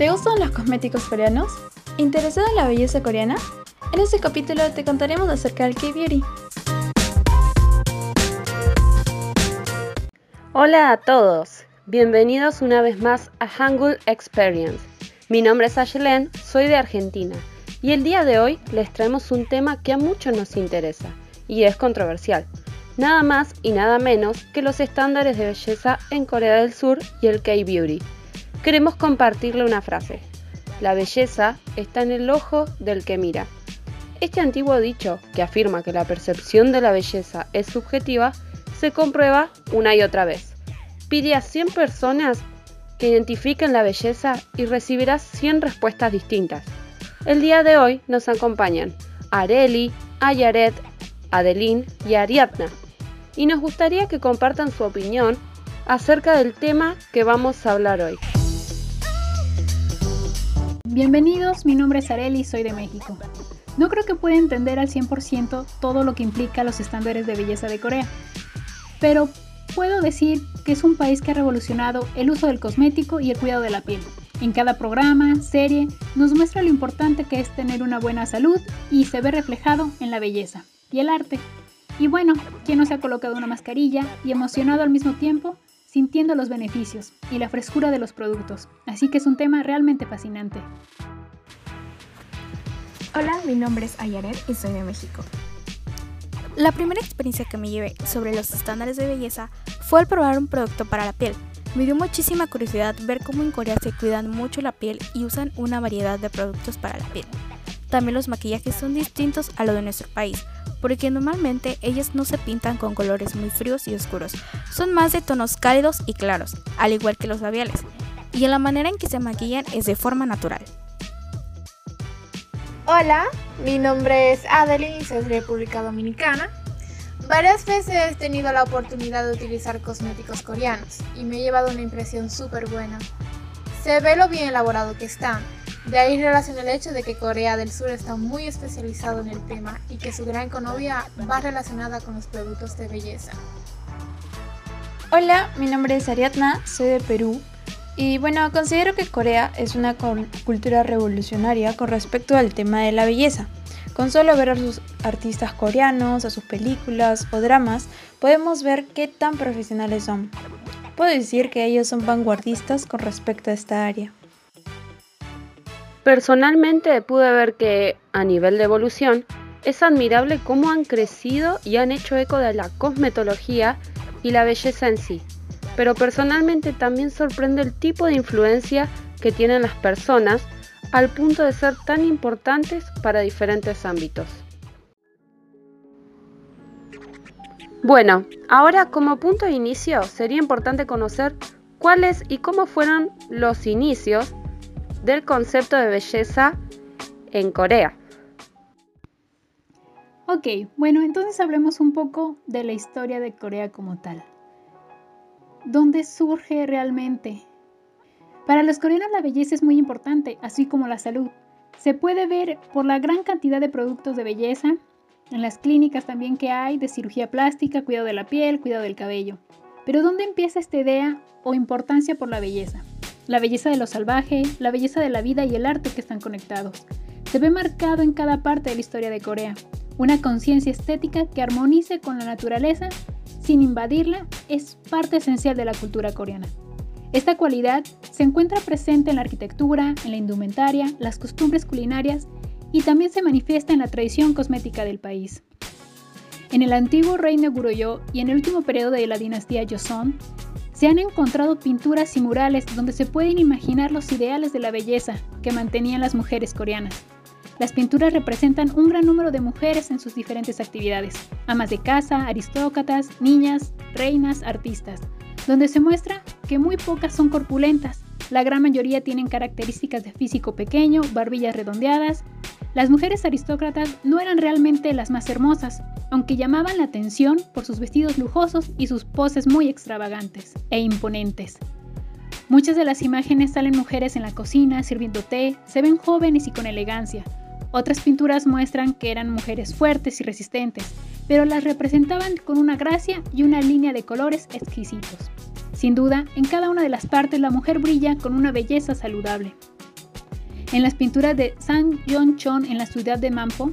¿Te gustan los cosméticos coreanos? ¿Interesado en la belleza coreana? En este capítulo te contaremos acerca del K-Beauty. Hola a todos, bienvenidos una vez más a Hangul Experience. Mi nombre es Ayelen, soy de Argentina y el día de hoy les traemos un tema que a muchos nos interesa y es controversial. Nada más y nada menos que los estándares de belleza en Corea del Sur y el K-Beauty. Queremos compartirle una frase. La belleza está en el ojo del que mira. Este antiguo dicho, que afirma que la percepción de la belleza es subjetiva, se comprueba una y otra vez. Pide a 100 personas que identifiquen la belleza y recibirás 100 respuestas distintas. El día de hoy nos acompañan Areli, Ayaret, Adeline y Ariadna, y nos gustaría que compartan su opinión acerca del tema que vamos a hablar hoy. Bienvenidos, mi nombre es Areli y soy de México. No creo que pueda entender al 100% todo lo que implica los estándares de belleza de Corea, pero puedo decir que es un país que ha revolucionado el uso del cosmético y el cuidado de la piel. En cada programa, serie, nos muestra lo importante que es tener una buena salud y se ve reflejado en la belleza y el arte. Y bueno, ¿quién no se ha colocado una mascarilla y emocionado al mismo tiempo, sintiendo los beneficios y la frescura de los productos? Así que es un tema realmente fascinante. Hola, mi nombre es Ayaret y soy de México. La primera experiencia que me llevé sobre los estándares de belleza fue al probar un producto para la piel me dio muchísima curiosidad ver cómo en Corea se cuidan mucho la piel y usan una variedad de productos para la piel. También los maquillajes son distintos a lo de nuestro país, porque normalmente ellas no se pintan con colores muy fríos y oscuros, son más de tonos cálidos y claros, al igual que los labiales, y en la manera en que se maquillan es de forma natural. Hola, mi nombre es Adeline soy de República Dominicana. Varias veces he tenido la oportunidad de utilizar cosméticos coreanos y me he llevado una impresión súper buena. Se ve lo bien elaborado que están, de ahí relaciona el hecho de que Corea del Sur está muy especializado en el tema y que su gran economía va relacionada con los productos de belleza. Hola, mi nombre es Ariadna, soy de Perú y bueno, considero que Corea es una cultura revolucionaria con respecto al tema de la belleza. Con solo ver a sus artistas coreanos, a sus películas o dramas, podemos ver qué tan profesionales son. Puedo decir que ellos son vanguardistas con respecto a esta área. Personalmente pude ver que, a nivel de evolución, es admirable cómo han crecido y han hecho eco de la cosmetología y la belleza en sí. Pero personalmente también sorprende el tipo de influencia que tienen las personas al punto de ser tan importantes para diferentes ámbitos. Bueno, ahora como punto de inicio sería importante conocer cuáles y cómo fueron los inicios del concepto de belleza en Corea. Ok, bueno, entonces hablemos un poco de la historia de Corea como tal. ¿Dónde surge realmente para los coreanos la belleza es muy importante, así como la salud. Se puede ver por la gran cantidad de productos de belleza, en las clínicas también que hay de cirugía plástica, cuidado de la piel, cuidado del cabello. Pero ¿dónde empieza esta idea o importancia por la belleza? La belleza de lo salvaje, la belleza de la vida y el arte que están conectados. Se ve marcado en cada parte de la historia de Corea. Una conciencia estética que armonice con la naturaleza sin invadirla es parte esencial de la cultura coreana. Esta cualidad se encuentra presente en la arquitectura, en la indumentaria, las costumbres culinarias y también se manifiesta en la tradición cosmética del país. En el antiguo reino Goryeo y en el último periodo de la dinastía Joseon, se han encontrado pinturas y murales donde se pueden imaginar los ideales de la belleza que mantenían las mujeres coreanas. Las pinturas representan un gran número de mujeres en sus diferentes actividades, amas de casa, aristócratas, niñas, reinas, artistas, donde se muestra que muy pocas son corpulentas, la gran mayoría tienen características de físico pequeño, barbillas redondeadas. Las mujeres aristócratas no eran realmente las más hermosas, aunque llamaban la atención por sus vestidos lujosos y sus poses muy extravagantes e imponentes. Muchas de las imágenes salen mujeres en la cocina sirviendo té, se ven jóvenes y con elegancia. Otras pinturas muestran que eran mujeres fuertes y resistentes, pero las representaban con una gracia y una línea de colores exquisitos. Sin duda, en cada una de las partes la mujer brilla con una belleza saludable. En las pinturas de San Chon en la ciudad de Mampo,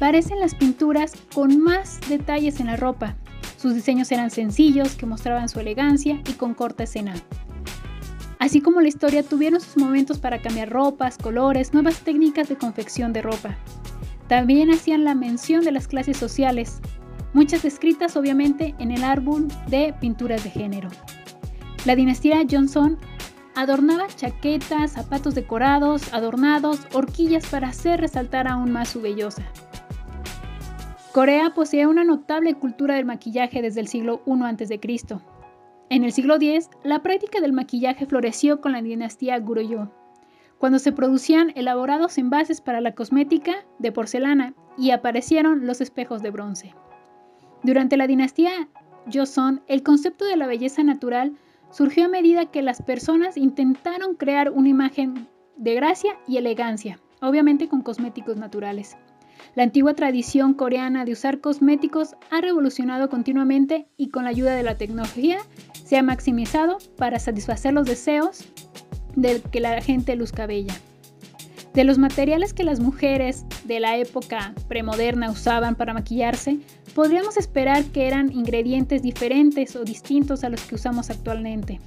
parecen las pinturas con más detalles en la ropa. Sus diseños eran sencillos, que mostraban su elegancia y con corta escena. Así como la historia tuvieron sus momentos para cambiar ropas, colores, nuevas técnicas de confección de ropa. También hacían la mención de las clases sociales, muchas descritas obviamente en el árbol de pinturas de género. La dinastía Johnson adornaba chaquetas, zapatos decorados, adornados, horquillas para hacer resaltar aún más su belleza. Corea posee una notable cultura del maquillaje desde el siglo I a.C. En el siglo X, la práctica del maquillaje floreció con la dinastía Goryeo, cuando se producían elaborados envases para la cosmética de porcelana y aparecieron los espejos de bronce. Durante la dinastía Joseon, el concepto de la belleza natural surgió a medida que las personas intentaron crear una imagen de gracia y elegancia, obviamente con cosméticos naturales. La antigua tradición coreana de usar cosméticos ha revolucionado continuamente y con la ayuda de la tecnología se ha maximizado para satisfacer los deseos de que la gente luzca bella. De los materiales que las mujeres de la época premoderna usaban para maquillarse, podríamos esperar que eran ingredientes diferentes o distintos a los que usamos actualmente.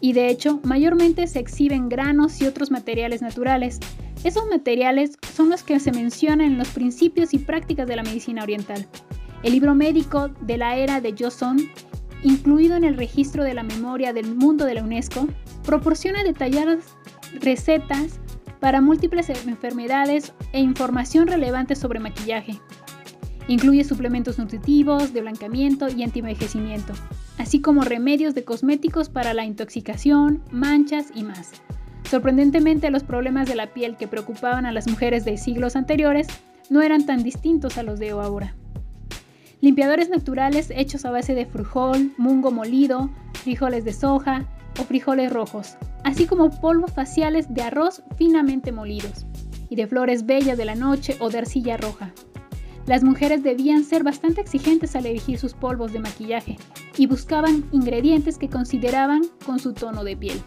Y de hecho, mayormente se exhiben granos y otros materiales naturales. Esos materiales son los que se mencionan en los principios y prácticas de la medicina oriental. El libro médico de la era de Joseon, incluido en el registro de la memoria del mundo de la UNESCO, proporciona detalladas recetas para múltiples enfermedades e información relevante sobre maquillaje. Incluye suplementos nutritivos, de blanqueamiento y antienvejecimiento, así como remedios de cosméticos para la intoxicación, manchas y más. Sorprendentemente, los problemas de la piel que preocupaban a las mujeres de siglos anteriores no eran tan distintos a los de ahora. Limpiadores naturales hechos a base de frijol, mungo molido, frijoles de soja o frijoles rojos, así como polvos faciales de arroz finamente molidos y de flores bellas de la noche o de arcilla roja. Las mujeres debían ser bastante exigentes al elegir sus polvos de maquillaje y buscaban ingredientes que consideraban con su tono de piel.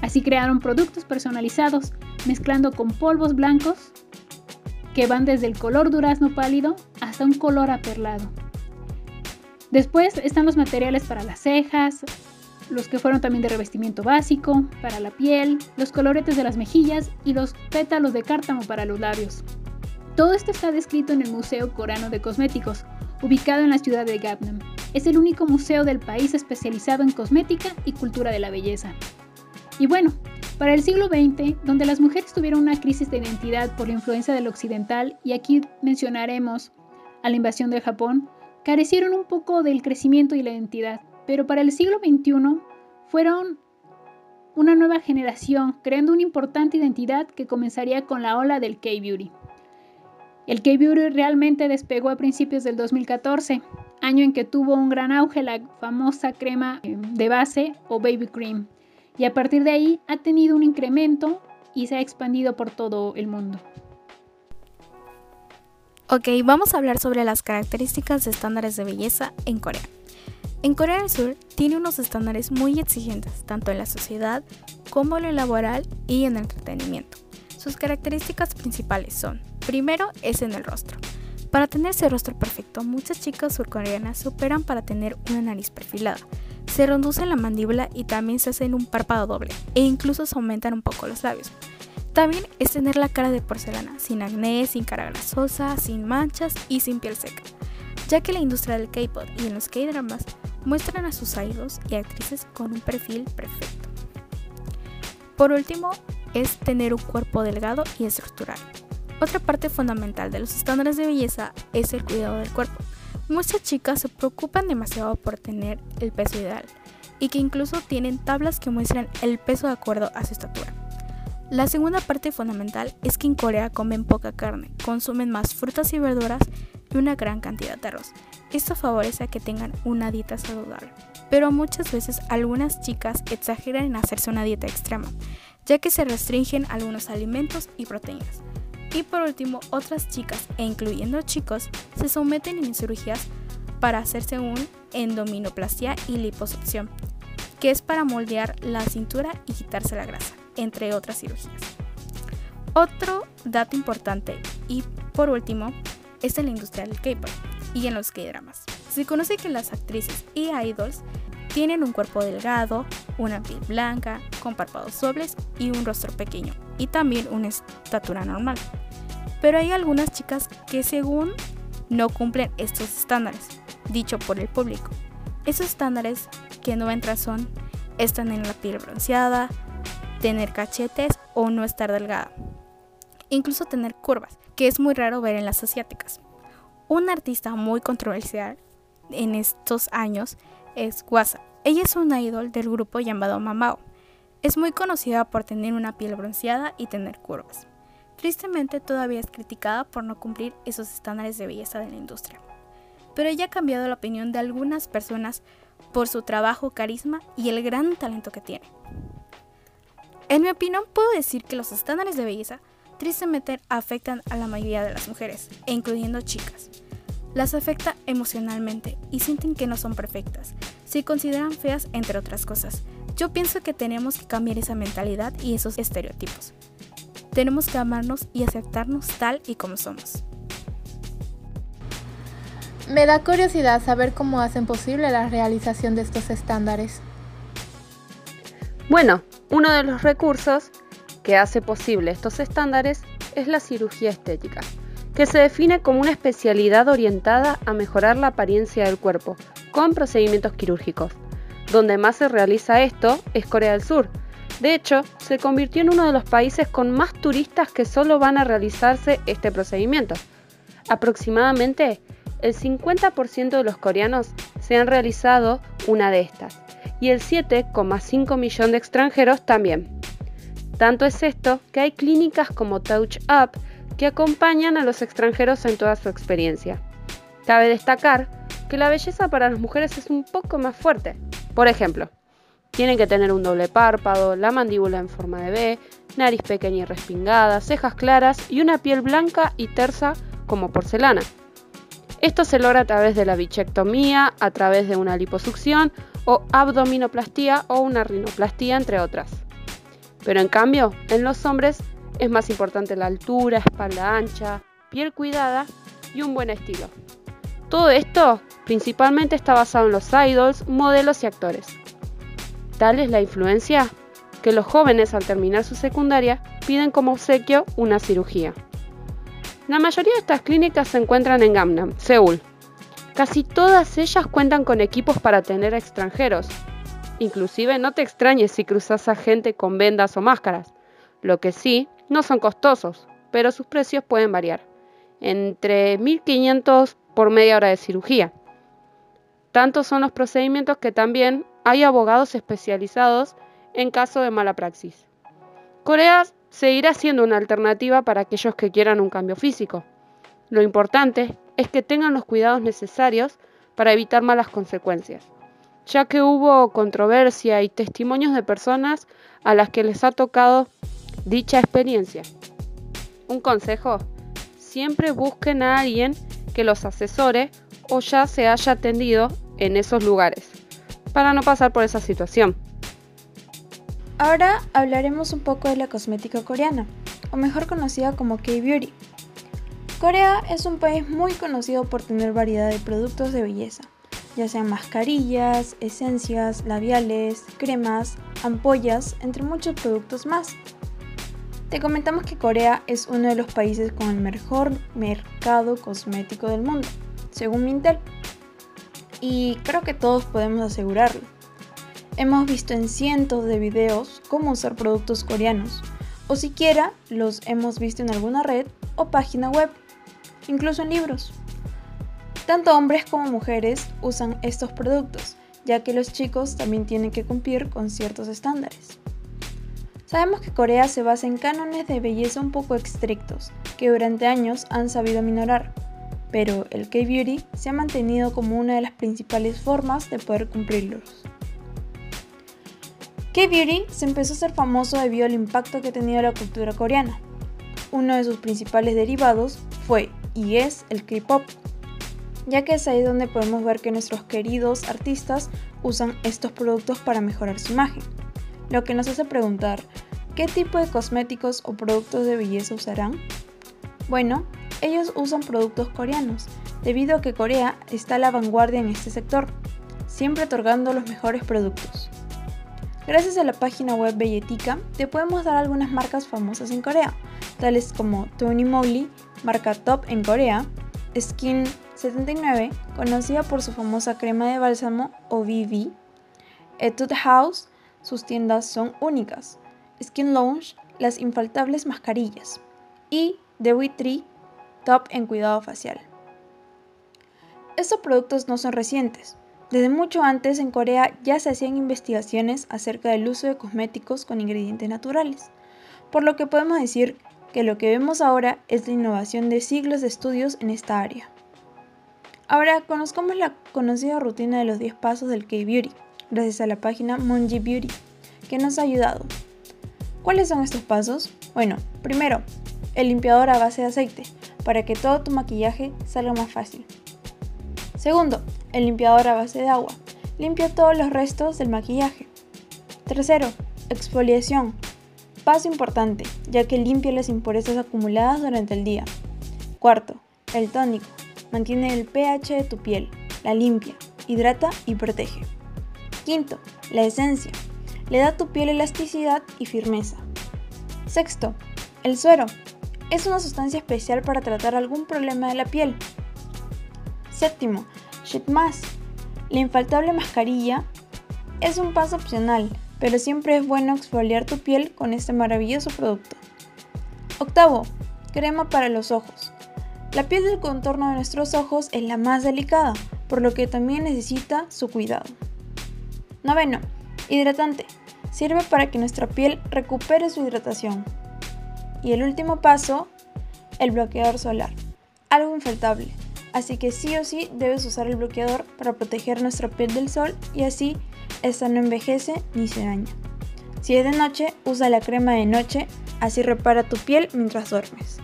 Así crearon productos personalizados, mezclando con polvos blancos que van desde el color durazno pálido hasta un color aperlado. Después están los materiales para las cejas, los que fueron también de revestimiento básico, para la piel, los coloretes de las mejillas y los pétalos de cártamo para los labios. Todo esto está descrito en el Museo Coreano de Cosméticos, ubicado en la ciudad de Gangnam. Es el único museo del país especializado en cosmética y cultura de la belleza. Y bueno, para el siglo XX, donde las mujeres tuvieron una crisis de identidad por la influencia del occidental, y aquí mencionaremos a la invasión de Japón, carecieron un poco del crecimiento y la identidad, pero para el siglo XXI fueron una nueva generación, creando una importante identidad que comenzaría con la ola del K-Beauty. El K-Beauty realmente despegó a principios del 2014, año en que tuvo un gran auge la famosa crema eh, de base o baby cream, y a partir de ahí ha tenido un incremento y se ha expandido por todo el mundo. Ok, vamos a hablar sobre las características de estándares de belleza en Corea. En Corea del Sur tiene unos estándares muy exigentes, tanto en la sociedad como en lo laboral y en el entretenimiento. Sus características principales son Primero es en el rostro. Para tener ese rostro perfecto, muchas chicas surcoreanas se operan para tener una nariz perfilada. Se reducen la mandíbula y también se hacen un párpado doble e incluso se aumentan un poco los labios. También es tener la cara de porcelana, sin acné, sin cara grasosa, sin manchas y sin piel seca, ya que la industria del K-pop y en los K-dramas muestran a sus idols y actrices con un perfil perfecto. Por último, es tener un cuerpo delgado y estructural. Otra parte fundamental de los estándares de belleza es el cuidado del cuerpo. Muchas chicas se preocupan demasiado por tener el peso ideal y que incluso tienen tablas que muestran el peso de acuerdo a su estatura. La segunda parte fundamental es que en Corea comen poca carne, consumen más frutas y verduras y una gran cantidad de arroz. Esto favorece a que tengan una dieta saludable. Pero muchas veces algunas chicas exageran en hacerse una dieta extrema, ya que se restringen algunos alimentos y proteínas. Y por último, otras chicas, e incluyendo chicos, se someten a cirugías para hacerse un endominoplastia y liposucción, que es para moldear la cintura y quitarse la grasa, entre otras cirugías. Otro dato importante y por último es en la industria del K-pop y en los K-dramas. Se conoce que las actrices y idols tienen un cuerpo delgado, una piel blanca, con párpados dobles y un rostro pequeño, y también una estatura normal. Pero hay algunas chicas que según no cumplen estos estándares, dicho por el público. Esos estándares que no entran son estar en la piel bronceada, tener cachetes o no estar delgada. Incluso tener curvas, que es muy raro ver en las asiáticas. Un artista muy controversial en estos años es Wasa. Ella es una idol del grupo llamado Mamao. Es muy conocida por tener una piel bronceada y tener curvas. Tristemente todavía es criticada por no cumplir esos estándares de belleza de la industria. Pero ella ha cambiado la opinión de algunas personas por su trabajo, carisma y el gran talento que tiene. En mi opinión puedo decir que los estándares de belleza tristemente afectan a la mayoría de las mujeres, incluyendo chicas. Las afecta emocionalmente y sienten que no son perfectas, se consideran feas entre otras cosas. Yo pienso que tenemos que cambiar esa mentalidad y esos estereotipos. Tenemos que amarnos y aceptarnos tal y como somos. Me da curiosidad saber cómo hacen posible la realización de estos estándares. Bueno, uno de los recursos que hace posible estos estándares es la cirugía estética, que se define como una especialidad orientada a mejorar la apariencia del cuerpo con procedimientos quirúrgicos. Donde más se realiza esto es Corea del Sur, de hecho, se convirtió en uno de los países con más turistas que solo van a realizarse este procedimiento. Aproximadamente el 50% de los coreanos se han realizado una de estas y el 7,5 millón de extranjeros también. Tanto es esto que hay clínicas como Touch Up que acompañan a los extranjeros en toda su experiencia. Cabe destacar que la belleza para las mujeres es un poco más fuerte. Por ejemplo, tienen que tener un doble párpado, la mandíbula en forma de B, nariz pequeña y respingada, cejas claras y una piel blanca y tersa como porcelana. Esto se logra a través de la bichectomía, a través de una liposucción o abdominoplastía o una rinoplastía, entre otras. Pero en cambio, en los hombres es más importante la altura, espalda ancha, piel cuidada y un buen estilo. Todo esto principalmente está basado en los idols, modelos y actores. Tal es la influencia que los jóvenes al terminar su secundaria piden como obsequio una cirugía. La mayoría de estas clínicas se encuentran en Gangnam, Seúl. Casi todas ellas cuentan con equipos para atender a extranjeros. Inclusive no te extrañes si cruzas a gente con vendas o máscaras. Lo que sí, no son costosos, pero sus precios pueden variar. Entre 1.500 por media hora de cirugía. Tantos son los procedimientos que también hay abogados especializados en caso de mala praxis. Corea seguirá siendo una alternativa para aquellos que quieran un cambio físico. Lo importante es que tengan los cuidados necesarios para evitar malas consecuencias, ya que hubo controversia y testimonios de personas a las que les ha tocado dicha experiencia. Un consejo, siempre busquen a alguien que los asesore o ya se haya atendido en esos lugares para no pasar por esa situación. Ahora hablaremos un poco de la cosmética coreana, o mejor conocida como K-Beauty. Corea es un país muy conocido por tener variedad de productos de belleza, ya sean mascarillas, esencias, labiales, cremas, ampollas, entre muchos productos más. Te comentamos que Corea es uno de los países con el mejor mercado cosmético del mundo, según Mintel y creo que todos podemos asegurarlo. Hemos visto en cientos de videos cómo usar productos coreanos, o siquiera los hemos visto en alguna red o página web, incluso en libros. Tanto hombres como mujeres usan estos productos, ya que los chicos también tienen que cumplir con ciertos estándares. Sabemos que Corea se basa en cánones de belleza un poco estrictos, que durante años han sabido minorar, pero el K-Beauty se ha mantenido como una de las principales formas de poder cumplirlos. K-Beauty se empezó a ser famoso debido al impacto que ha tenido la cultura coreana. Uno de sus principales derivados fue y es el K-Pop, ya que es ahí donde podemos ver que nuestros queridos artistas usan estos productos para mejorar su imagen. Lo que nos hace preguntar, ¿Qué tipo de cosméticos o productos de belleza usarán? Bueno, ellos usan productos coreanos, debido a que Corea está a la vanguardia en este sector, siempre otorgando los mejores productos. Gracias a la página web Belletica, te podemos dar algunas marcas famosas en Corea, tales como Tony Moly, marca top en Corea, Skin 79, conocida por su famosa crema de bálsamo OVV, Etude House, sus tiendas son únicas, Skin Lounge, las infaltables mascarillas, y The top en cuidado facial. Estos productos no son recientes. Desde mucho antes en Corea ya se hacían investigaciones acerca del uso de cosméticos con ingredientes naturales, por lo que podemos decir que lo que vemos ahora es la innovación de siglos de estudios en esta área. Ahora conozcamos la conocida rutina de los 10 pasos del K-Beauty, gracias a la página Monji Beauty, que nos ha ayudado. ¿Cuáles son estos pasos? Bueno, primero, el limpiador a base de aceite, para que todo tu maquillaje salga más fácil. Segundo, el limpiador a base de agua. Limpia todos los restos del maquillaje. Tercero, exfoliación. Paso importante, ya que limpia las impurezas acumuladas durante el día. Cuarto, el tónico. Mantiene el pH de tu piel, la limpia, hidrata y protege. Quinto, la esencia. Le da a tu piel elasticidad y firmeza. Sexto, el suero. Es una sustancia especial para tratar algún problema de la piel. Séptimo, Sheet Mask. La infaltable mascarilla es un paso opcional, pero siempre es bueno exfoliar tu piel con este maravilloso producto. Octavo, crema para los ojos. La piel del contorno de nuestros ojos es la más delicada, por lo que también necesita su cuidado. Noveno, hidratante. Sirve para que nuestra piel recupere su hidratación. Y el último paso, el bloqueador solar. Algo infaltable. Así que sí o sí debes usar el bloqueador para proteger nuestra piel del sol y así esta no envejece ni se daña. Si es de noche, usa la crema de noche, así repara tu piel mientras duermes.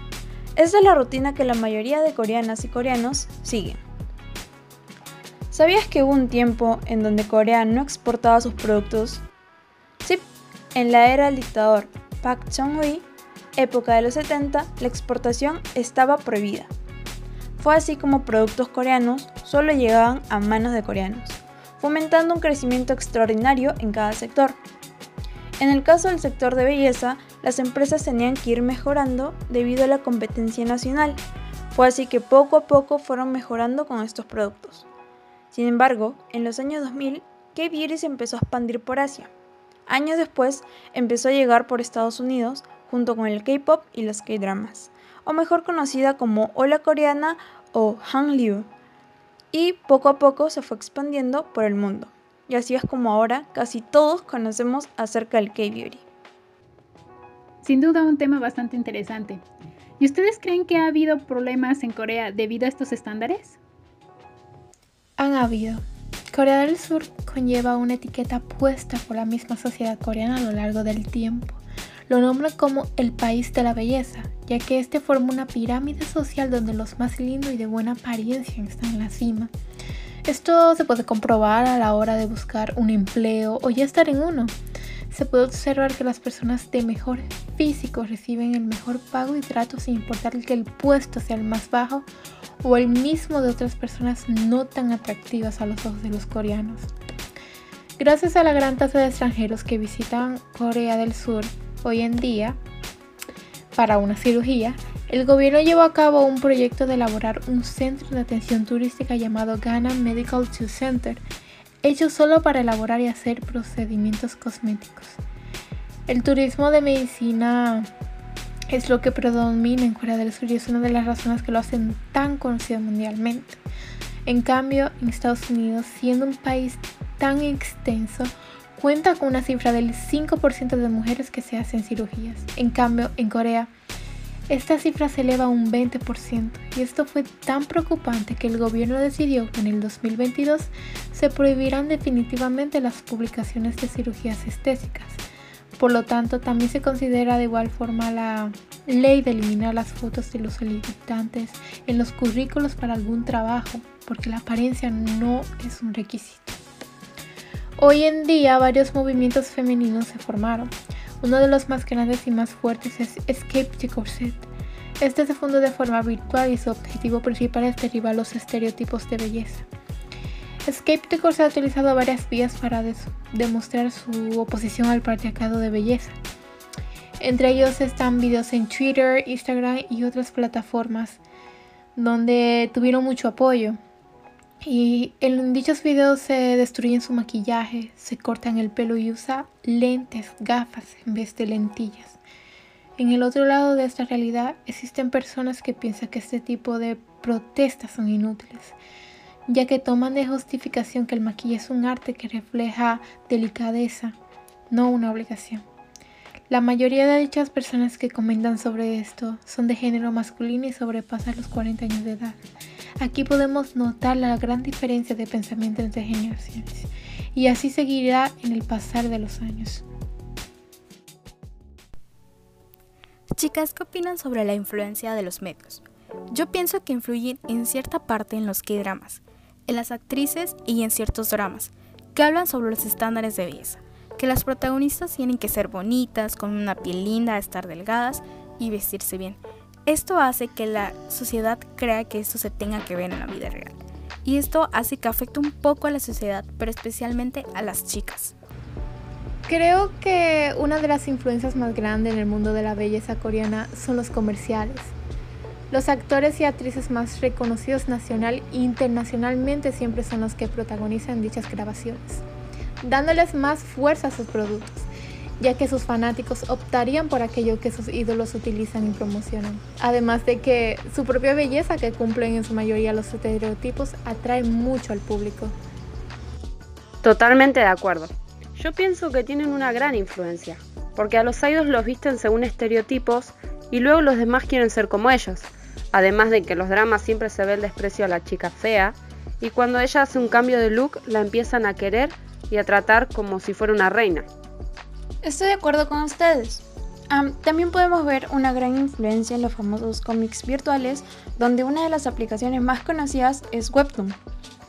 Esta es la rutina que la mayoría de coreanas y coreanos siguen. ¿Sabías que hubo un tiempo en donde Corea no exportaba sus productos? Sí, en la era del dictador Park Chung-hee, época de los 70, la exportación estaba prohibida. Fue así como productos coreanos solo llegaban a manos de coreanos, fomentando un crecimiento extraordinario en cada sector. En el caso del sector de belleza, las empresas tenían que ir mejorando debido a la competencia nacional. Fue así que poco a poco fueron mejorando con estos productos. Sin embargo, en los años 2000, K-Beauty se empezó a expandir por Asia. Años después, empezó a llegar por Estados Unidos junto con el K-pop y los K-dramas, o mejor conocida como Hola Coreana o Hangul, y poco a poco se fue expandiendo por el mundo. Y así es como ahora casi todos conocemos acerca del K-Beauty. Sin duda un tema bastante interesante. ¿Y ustedes creen que ha habido problemas en Corea debido a estos estándares? Han habido. Corea del Sur conlleva una etiqueta puesta por la misma sociedad coreana a lo largo del tiempo. Lo nombran como el país de la belleza, ya que este forma una pirámide social donde los más lindos y de buena apariencia están en la cima. Esto se puede comprobar a la hora de buscar un empleo o ya estar en uno. Se puede observar que las personas de mejor físico reciben el mejor pago y trato sin importar que el puesto sea el más bajo o el mismo de otras personas no tan atractivas a los ojos de los coreanos. Gracias a la gran tasa de extranjeros que visitan Corea del Sur hoy en día para una cirugía, el gobierno llevó a cabo un proyecto de elaborar un centro de atención turística llamado Ghana Medical Two Center, hecho solo para elaborar y hacer procedimientos cosméticos. El turismo de medicina es lo que predomina en Corea del Sur y es una de las razones que lo hacen tan conocido mundialmente. En cambio, en Estados Unidos, siendo un país tan extenso, cuenta con una cifra del 5% de mujeres que se hacen cirugías. En cambio, en Corea, esta cifra se eleva a un 20% y esto fue tan preocupante que el gobierno decidió que en el 2022 se prohibirán definitivamente las publicaciones de cirugías estéticas. Por lo tanto, también se considera de igual forma la ley de eliminar las fotos de los solicitantes en los currículos para algún trabajo, porque la apariencia no es un requisito. Hoy en día varios movimientos femeninos se formaron. Uno de los más grandes y más fuertes es Escape the Corset. Este se fundó de forma virtual y su objetivo principal es derribar los estereotipos de belleza. The Corset ha utilizado varias vías para demostrar su oposición al patriarcado de belleza. Entre ellos están videos en Twitter, Instagram y otras plataformas donde tuvieron mucho apoyo. Y en dichos videos se destruyen su maquillaje, se cortan el pelo y usa lentes, gafas en vez de lentillas. En el otro lado de esta realidad existen personas que piensan que este tipo de protestas son inútiles, ya que toman de justificación que el maquillaje es un arte que refleja delicadeza, no una obligación. La mayoría de dichas personas que comentan sobre esto son de género masculino y sobrepasan los 40 años de edad. Aquí podemos notar la gran diferencia de pensamiento entre generaciones y así seguirá en el pasar de los años. Chicas, ¿qué opinan sobre la influencia de los medios? Yo pienso que influyen en cierta parte en los K-dramas, en las actrices y en ciertos dramas, que hablan sobre los estándares de belleza que las protagonistas tienen que ser bonitas, con una piel linda, estar delgadas y vestirse bien. Esto hace que la sociedad crea que esto se tenga que ver en la vida real. Y esto hace que afecte un poco a la sociedad, pero especialmente a las chicas. Creo que una de las influencias más grandes en el mundo de la belleza coreana son los comerciales. Los actores y actrices más reconocidos nacional e internacionalmente siempre son los que protagonizan dichas grabaciones dándoles más fuerza a sus productos, ya que sus fanáticos optarían por aquello que sus ídolos utilizan y promocionan. Además de que su propia belleza, que cumplen en su mayoría los estereotipos, atrae mucho al público. Totalmente de acuerdo. Yo pienso que tienen una gran influencia, porque a los idols los visten según estereotipos y luego los demás quieren ser como ellos. Además de que los dramas siempre se ve el desprecio a la chica fea, y cuando ella hace un cambio de look la empiezan a querer y a tratar como si fuera una reina. Estoy de acuerdo con ustedes. también podemos ver una gran influencia en los famosos cómics virtuales, donde una de las aplicaciones más conocidas es Webtoon.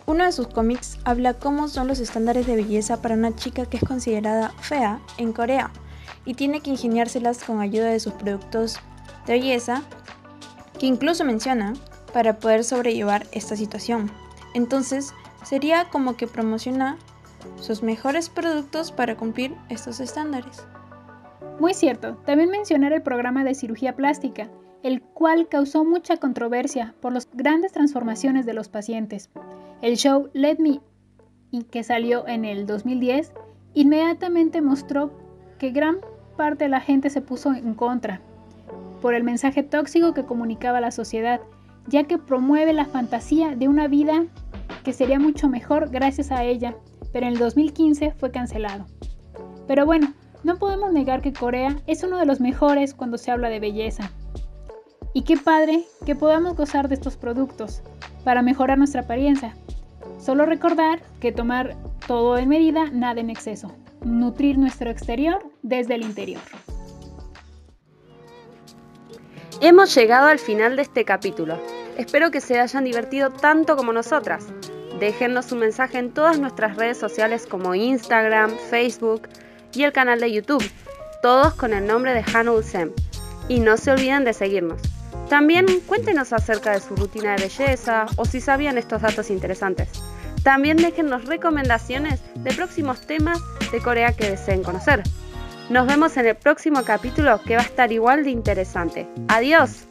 Uno de sus cómics habla cómo son los estándares de belleza para una chica que es considerada fea en Corea y tiene que ingeniárselas con ayuda de sus productos de belleza, que incluso menciona, para poder sobrellevar esta situación. Entonces, sería como que promociona sus mejores productos para cumplir estos estándares. Muy cierto, también mencionar el programa de cirugía plástica, el cual causó mucha controversia por las grandes transformaciones de los pacientes. El show Let Me, que salió en el 2010, inmediatamente mostró que gran parte de la gente se puso en contra por el mensaje tóxico que comunicaba la sociedad, ya que promueve la fantasía de una vida que sería mucho mejor gracias a ella, pero en el 2015 fue cancelado. Pero bueno, no podemos negar que Corea es uno de los mejores cuando se habla de belleza. Y qué padre que podamos gozar de estos productos para mejorar nuestra apariencia. Solo recordar que tomar todo en medida, nada en exceso. Nutrir nuestro exterior desde el interior. Hemos llegado al final de este capítulo. Espero que se hayan divertido tanto como nosotras. Déjennos un mensaje en todas nuestras redes sociales como Instagram, Facebook y el canal de YouTube, todos con el nombre de Hanu Sem. Y no se olviden de seguirnos. También cuéntenos acerca de su rutina de belleza o si sabían estos datos interesantes. También déjennos recomendaciones de próximos temas de Corea que deseen conocer. Nos vemos en el próximo capítulo que va a estar igual de interesante. Adiós.